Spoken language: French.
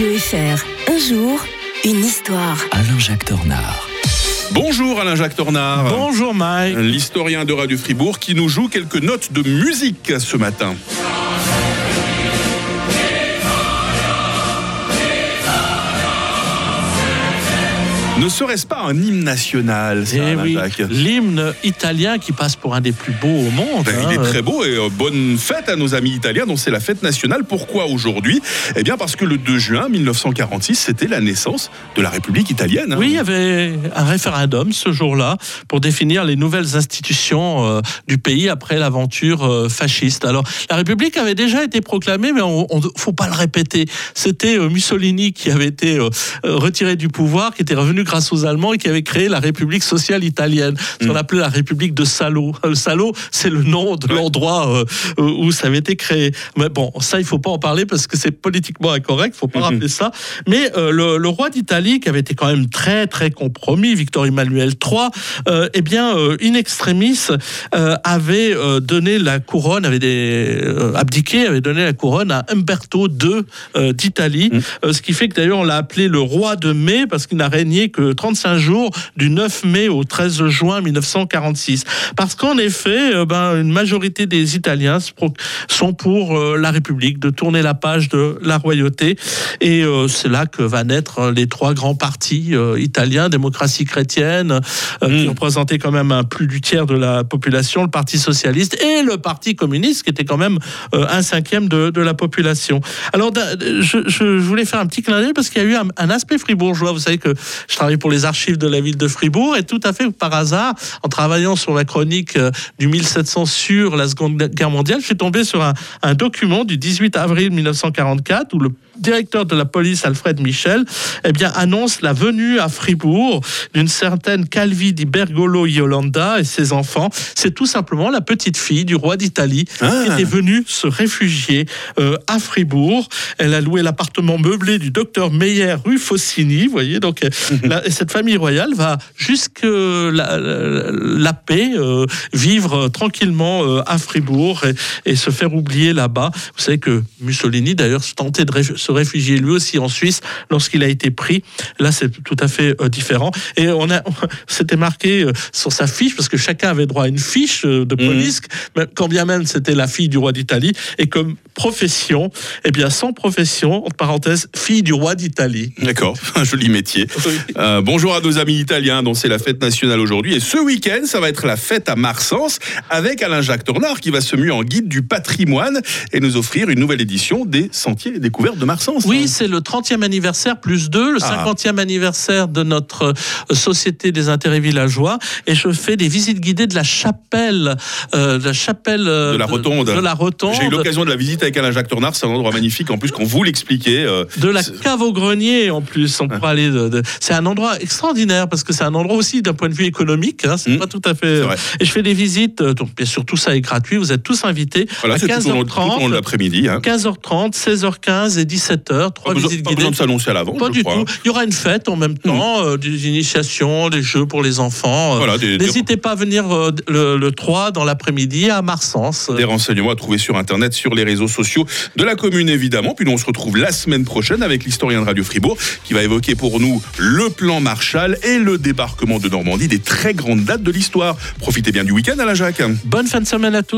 Radio FR, un jour, une histoire. Alain-Jacques Tornard. Bonjour Alain-Jacques Tornard. Bonjour Mike. L'historien de Radio Fribourg qui nous joue quelques notes de musique ce matin. Serait-ce pas un hymne national, ça, Eh oui, l'hymne italien qui passe pour un des plus beaux au monde. Ben, hein. il est très beau et euh, bonne fête à nos amis italiens dont c'est la fête nationale. Pourquoi aujourd'hui? Eh bien parce que le 2 juin 1946, c'était la naissance de la République italienne. hein. Oui, il y avait un référendum ce jour-là pour définir les nouvelles institutions euh, du pays après l'aventure euh, fasciste. Alors, la République avait déjà été proclamée, mais on ne faut pas le répéter. C'était Mussolini qui avait été retiré du pouvoir, qui était revenu grâce aux Allemands et qui avait créé la République sociale italienne, ce qu'on Mm. appelait la République de Salo. Le Salo, c'est le nom de l'endroit euh, euh, où ça avait été créé. Mais bon, ça, il faut pas en parler parce que c'est politiquement incorrect, il faut pas Mhm. rappeler ça. Mais euh, le, le roi d'Italie, qui avait été quand même très très compromis, Victor Emmanuel III, euh, eh bien, euh, in extremis, avait donné la couronne, avait des, abdiqué, avait donné la couronne à Umberto II d'Italie. Euh, ce qui fait que d'ailleurs on l'a appelé le roi de mai parce qu'il n'a régné que 35 jours du 9 mai au 13 juin 1946. Parce qu'en effet, euh, ben, une majorité des Italiens sont pour euh, la République, de tourner la page de la royauté. Et euh, c'est là que va naître euh, les trois grands partis italiens, démocratie chrétienne, euh, qui Mm. représentait quand même un plus du tiers de la population, le Parti socialiste et le Parti communiste, qui était quand même un cinquième de, de la population. Alors, je voulais faire un petit clin d'œil parce qu'il y a eu un, un aspect fribourgeois. Vous savez que je travaille pour les archives de la ville de Fribourg. Et tout à fait par hasard, en travaillant sur la chronique euh, du 1700 sur la Seconde Guerre mondiale, je suis tombé sur un, un document du 18 avril 1944 où le directeur de la police, Alfred Michel, eh bien, annonce la venue à Fribourg d'une certaine Calvi di Bergolo Yolanda et ses enfants. C'est tout simplement la petite fille du roi d'Italie qui Ah. était venue se réfugier euh, à Fribourg. Elle a loué l'appartement meublé du docteur Meyer rue Fossini, vous voyez. Donc, euh, la- et cette famille royale va jusque la, la, la paix euh, vivre tranquillement euh, à Fribourg et, et se faire oublier là-bas. Vous savez que Mussolini, d'ailleurs, se tentait de réf- se réfugier lui aussi en Suisse lorsqu'il a été pris. Là, c'est tout à fait euh, différent. Et on a, c'était marqué euh, sur sa fiche parce que chacun avait droit à une fiche euh, de police, mais quand bien même c'était la fille du roi d'Italie. Et comme profession, eh bien, sans profession, entre parenthèses, fille du roi d'Italie. D'accord, un joli métier. Euh, bonjour à nos amis italiens dont c'est la fête nationale aujourd'hui. Et ce week-end, ça va être la fête à Marsens avec Alain-Jacques Tornard qui va se muer en guide du patrimoine et nous offrir une nouvelle édition des Sentiers et Découvertes de Marsens. Oui, c'est le 30e anniversaire plus 2, le Ah. 50e anniversaire de notre euh, Société des intérêts villageois. Et je fais des visites guidées de la chapelle, euh, de la chapelle euh, De la Rotonde. De, la Rotonde. J'ai eu l'occasion de la visiter avec Alain-Jacques Tornard. C'est un endroit magnifique. En plus, quand vous l'expliquez, euh, De la cave au grenier en plus, on pourra aller. De, de- C'est un endroit extraordinaire parce que c'est un endroit aussi d'un point de vue économique. Hein, c'est Mm. pas tout à fait. Vrai. Et je fais des visites. euh, Donc bien sûr tout ça est gratuit. Vous êtes tous invités voilà, à c'est tout au long, 15h30, tout au long de l'après-midi. Hein. 15h30, 16h15 et 17h. Trois Pas besoin, visites pas guidées. besoin de s'annoncer à l'avance, Pas je du crois. tout. Il y aura une fête en même temps, euh, des initiations, des jeux pour les enfants. Euh, Voilà, des, des- N'hésitez pas à venir euh, le, le 3 dans l'après-midi à Marsens. des renseignements à trouver sur Internet, sur les réseaux sociaux de la commune, évidemment. Puis nous, on se retrouve la semaine prochaine avec l'historien de Radio Fribourg qui va évoquer pour nous le plan Marshall et le débarquement de Normandie, des très grandes dates de l'histoire. Profitez bien du week-end, Alain Jacques. Bonne fin de semaine à tous.